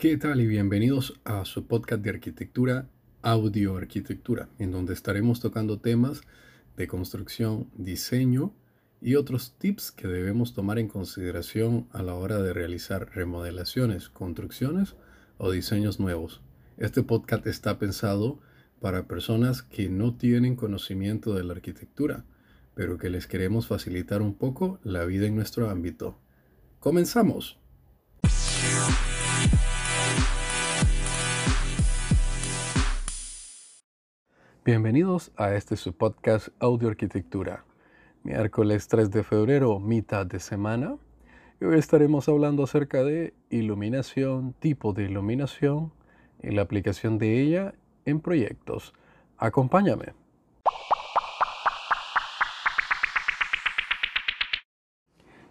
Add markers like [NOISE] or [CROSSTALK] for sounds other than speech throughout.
¿Qué tal y bienvenidos a su podcast de arquitectura, audio arquitectura, en donde estaremos tocando temas de construcción, diseño y otros tips que debemos tomar en consideración a la hora de realizar remodelaciones, construcciones o diseños nuevos. Este podcast está pensado para personas que no tienen conocimiento de la arquitectura, pero que les queremos facilitar un poco la vida en nuestro ámbito. ¡Comenzamos! Bienvenidos a este su podcast Audio Arquitectura. Miércoles 3 de febrero, mitad de semana. Y hoy estaremos hablando acerca de iluminación, tipo de iluminación y la aplicación de ella en proyectos. Acompáñame.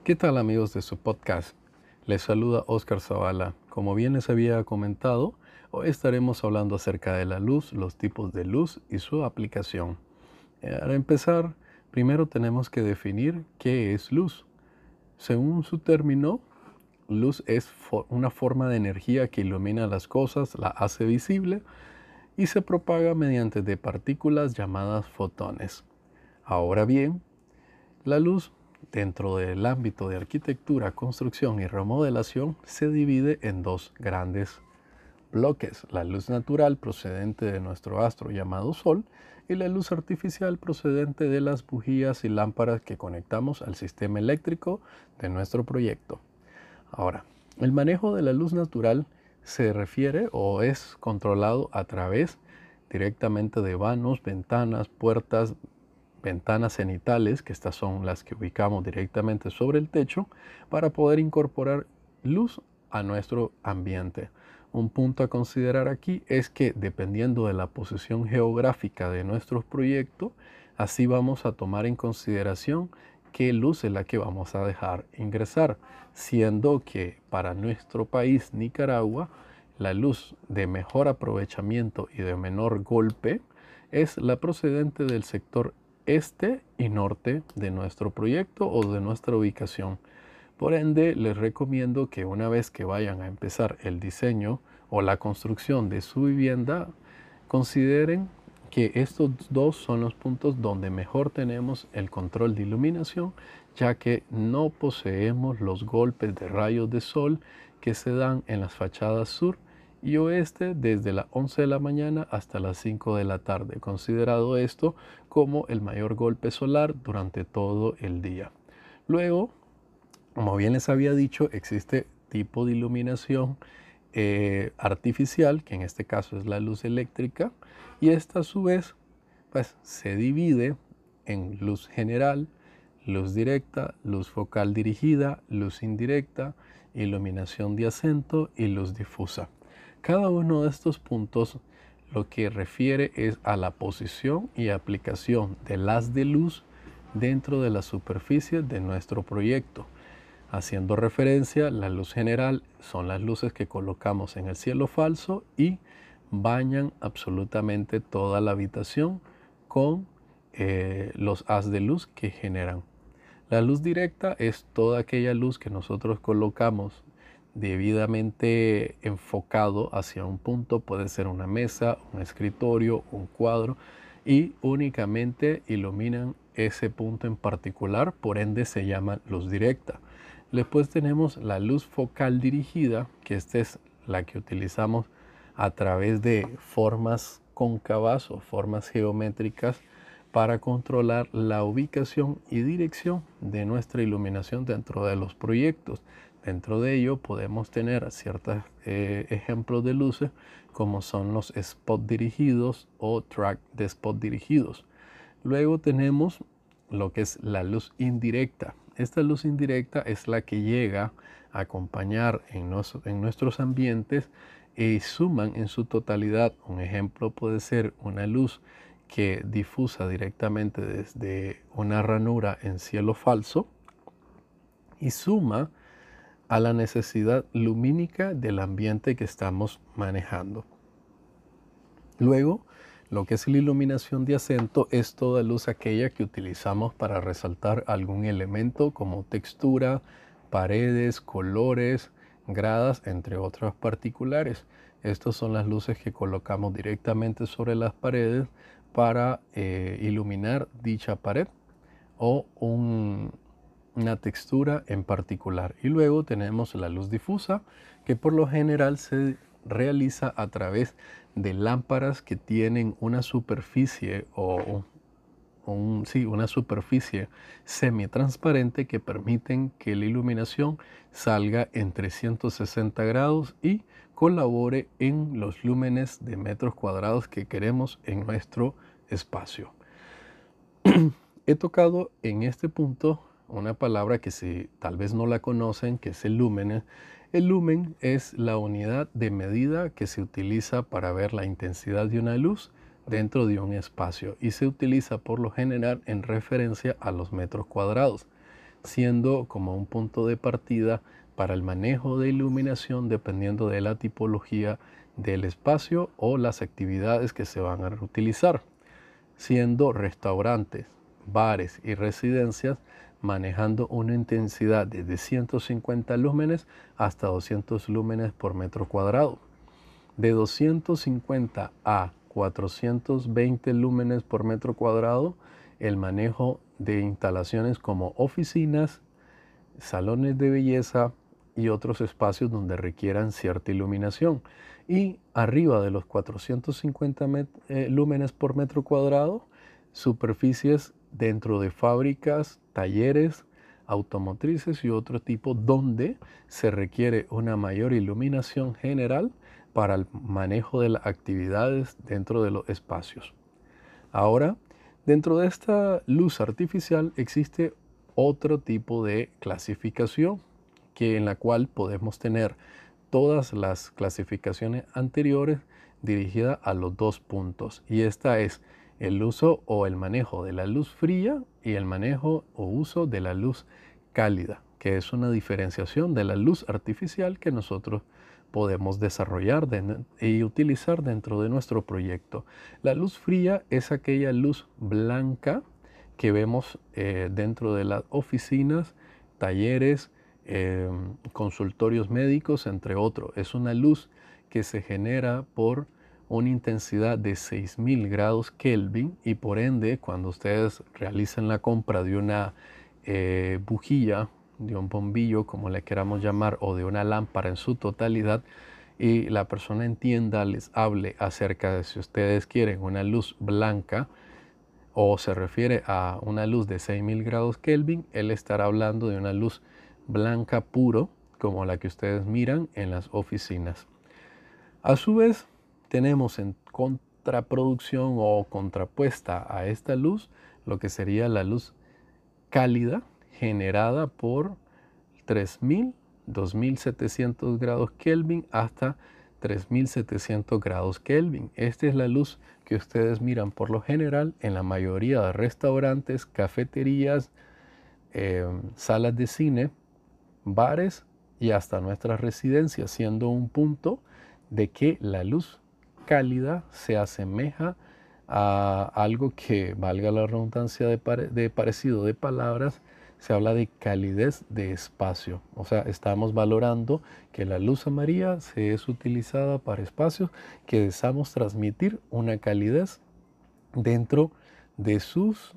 ¿Qué tal amigos de su podcast? Les saluda Oscar Zavala. Como bien les había comentado, hoy estaremos hablando acerca de la luz, los tipos de luz y su aplicación. Eh, para empezar, primero tenemos que definir qué es luz. Según su término, luz es una forma de energía que ilumina las cosas, la hace visible y se propaga mediante de partículas llamadas fotones. Ahora bien, la luz dentro del ámbito de arquitectura, construcción y remodelación se divide en dos grandes bloques, la luz natural procedente de nuestro astro llamado Sol y la luz artificial procedente de las bujías y lámparas que conectamos al sistema eléctrico de nuestro proyecto. Ahora, el manejo de la luz natural se refiere o es controlado a través directamente de vanos, ventanas, puertas, ventanas cenitales, que estas son las que ubicamos directamente sobre el techo, para poder incorporar luz a nuestro ambiente. Un punto a considerar aquí es que dependiendo de la posición geográfica de nuestro proyecto, así vamos a tomar en consideración qué luz es la que vamos a dejar ingresar, siendo que para nuestro país, Nicaragua, la luz de mejor aprovechamiento y de menor golpe es la procedente del sector este y norte de nuestro proyecto o de nuestra ubicación. Por ende, les recomiendo que una vez que vayan a empezar el diseño o la construcción de su vivienda, consideren que estos dos son los puntos donde mejor tenemos el control de iluminación, ya que no poseemos los golpes de rayos de sol que se dan en las fachadas sur y oeste desde las 11 de la mañana hasta las 5 de la tarde, considerado esto como el mayor golpe solar durante todo el día. Luego, como bien les había dicho, existe tipo de iluminación eh, artificial, que en este caso es la luz eléctrica, y esta a su vez pues, se divide en luz general, luz directa, luz focal dirigida, luz indirecta, iluminación de acento y luz difusa. Cada uno de estos puntos lo que refiere es a la posición y aplicación de las de luz dentro de la superficie de nuestro proyecto. Haciendo referencia, la luz general son las luces que colocamos en el cielo falso y bañan absolutamente toda la habitación con eh, los haz de luz que generan. La luz directa es toda aquella luz que nosotros colocamos debidamente enfocado hacia un punto, puede ser una mesa, un escritorio, un cuadro, y únicamente iluminan ese punto en particular, por ende se llama luz directa. Después tenemos la luz focal dirigida, que esta es la que utilizamos a través de formas cóncavas o formas geométricas para controlar la ubicación y dirección de nuestra iluminación dentro de los proyectos. Dentro de ello podemos tener ciertos eh, ejemplos de luces como son los spot dirigidos o track de spot dirigidos. Luego tenemos lo que es la luz indirecta. Esta luz indirecta es la que llega a acompañar en, nuestros ambientes y suman en su totalidad. Un ejemplo puede ser una luz que difusa directamente desde una ranura en cielo falso y suma a la necesidad lumínica del ambiente que estamos manejando. Luego, lo que es la iluminación de acento es toda luz aquella que utilizamos para resaltar algún elemento como textura, paredes, colores, gradas, entre otras particulares. Estas son las luces que colocamos directamente sobre las paredes para eh, iluminar dicha pared o una textura en particular. Y luego tenemos la luz difusa que por lo general se realiza a través de lámparas que tienen una superficie o sí, una superficie semi-transparente que permiten que la iluminación salga en 360 grados y colabore en los lúmenes de metros cuadrados que queremos en nuestro espacio. [CLEARS THROAT] He tocado en este punto una palabra que si tal vez no la conocen, que es el lumen. El lumen es la unidad de medida que se utiliza para ver la intensidad de una luz dentro de un espacio y se utiliza por lo general en referencia a los metros cuadrados, siendo como un punto de partida para el manejo de iluminación dependiendo de la tipología del espacio o las actividades que se van a utilizar, siendo restaurantes, bares y residencias manejando una intensidad de 150 lúmenes hasta 200 lúmenes por metro cuadrado. De 250 a 420 lúmenes por metro cuadrado el manejo de instalaciones como oficinas, salones de belleza y otros espacios donde requieran cierta iluminación. Y arriba de los 450 eh, lúmenes por metro cuadrado, superficies dentro de fábricas, talleres, automotrices y otro tipo donde se requiere una mayor iluminación general para el manejo de las actividades dentro de los espacios. Ahora, dentro de esta luz artificial existe otro tipo de clasificación que en la cual podemos tener todas las clasificaciones anteriores dirigidas a los dos puntos y esta es el uso o el manejo de la luz fría y el manejo o uso de la luz cálida, que es una diferenciación de la luz artificial que nosotros podemos desarrollar y utilizar dentro de nuestro proyecto. La luz fría es aquella luz blanca que vemos eh, dentro de las oficinas, talleres, em, consultorios médicos, entre otros. Es una luz que se genera por una intensidad de 6000 grados Kelvin y por ende cuando ustedes realicen la compra de una eh, bujía de un bombillo, como le queramos llamar, o de una lámpara en su totalidad, y la persona entienda, les hable acerca de si ustedes quieren una luz blanca o se refiere a una luz de 6000 grados Kelvin, él estará hablando de una luz blanca puro, como la que ustedes miran en las oficinas. A su vez, tenemos en contraproducción o contrapuesta a esta luz lo que sería la luz cálida, generada por 3000, 2700 grados Kelvin hasta 3700 grados Kelvin. Esta es la luz que ustedes miran por lo general en la mayoría de restaurantes, cafeterías, em, salas de cine, bares y hasta nuestras residencias, siendo un punto de que la luz cálida se asemeja a algo que, valga la redundancia de, parecido de palabras, se habla de calidez de espacio. O sea, estamos valorando que la luz amarilla se es utilizada para espacios que deseamos transmitir una calidez dentro de sus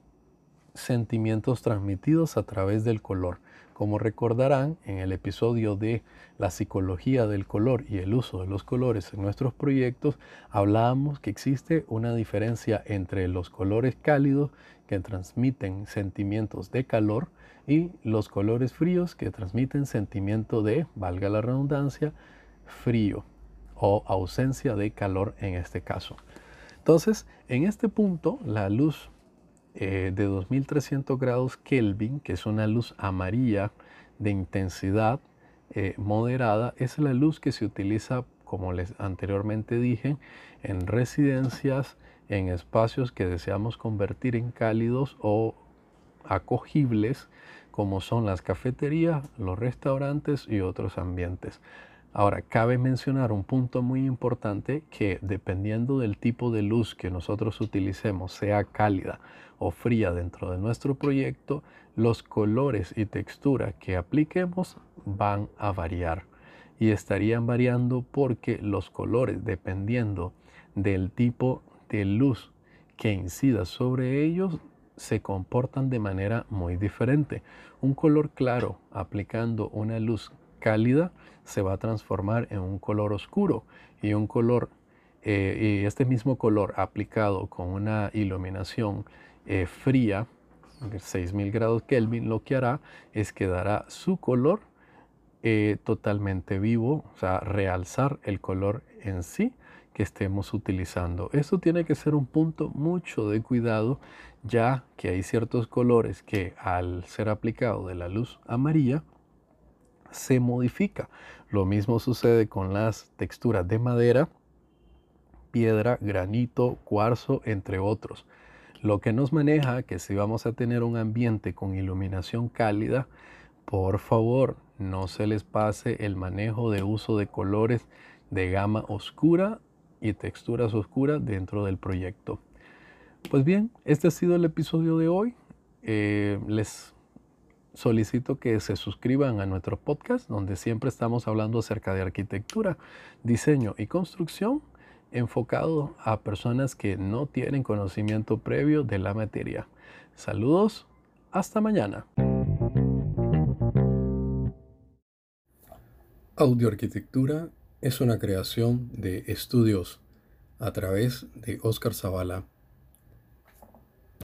sentimientos transmitidos a través del color. Como recordarán, en el episodio de la psicología del color y el uso de los colores en nuestros proyectos, hablábamos que existe una diferencia entre los colores cálidos que transmiten sentimientos de calor y los colores fríos que transmiten sentimiento de, valga la redundancia, frío o ausencia de calor en este caso. Entonces, en este punto, la luz eh, de 2300 grados Kelvin, que es una luz amarilla de intensidad eh, moderada, es la luz que se utiliza, como les anteriormente dije, en residencias, en espacios que deseamos convertir en cálidos o acogibles, como son las cafeterías, los restaurantes y otros ambientes. Ahora, cabe mencionar un punto muy importante que dependiendo del tipo de luz que nosotros utilicemos, sea cálida o fría dentro de nuestro proyecto, los colores y textura que apliquemos van a variar. y estarían variando porque los colores, dependiendo del tipo de luz que incida sobre ellos, se comportan de manera muy diferente. Un color claro aplicando una luz cálida se va a transformar en un color oscuro y un color eh, y este mismo color aplicado con una iluminación eh, fría 6000 grados Kelvin lo que hará es que dará su color eh, totalmente vivo, o sea, realzar el color en sí que estemos utilizando. Esto tiene que ser un punto mucho de cuidado, ya que hay ciertos colores que al ser aplicado de la luz amarilla se modifica. Lo mismo sucede con las texturas de madera, piedra, granito, cuarzo, entre otros. Lo que nos maneja que si vamos a tener un ambiente con iluminación cálida, por favor, no se les pase el manejo de uso de colores de gama oscura y texturas oscuras dentro del proyecto. Pues bien, este ha sido el episodio de hoy. Eh, les solicito que se suscriban a nuestro podcast donde siempre estamos hablando acerca de arquitectura, diseño y construcción enfocado a personas que no tienen conocimiento previo de la materia. Saludos, hasta mañana. Audioarquitectura es una creación de estudios a través de Oscar Zavala